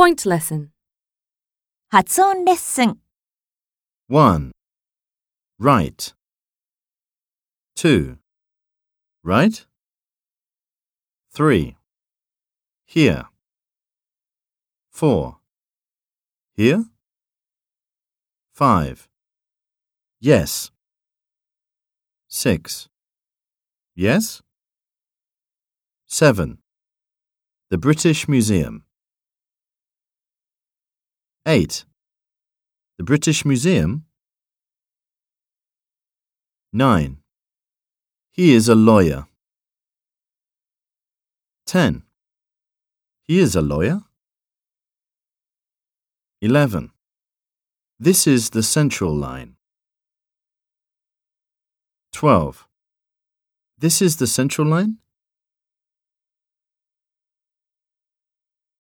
Point lesson. 発音レッスン 1. Right. 2. Right. 3. Here. 4. Here. 5. Yes. 6. Yes. 7. The British Museum. 8. The British Museum. 9. He is a lawyer. 10. He is a lawyer. 11. This is the central line. 12. This is the central line.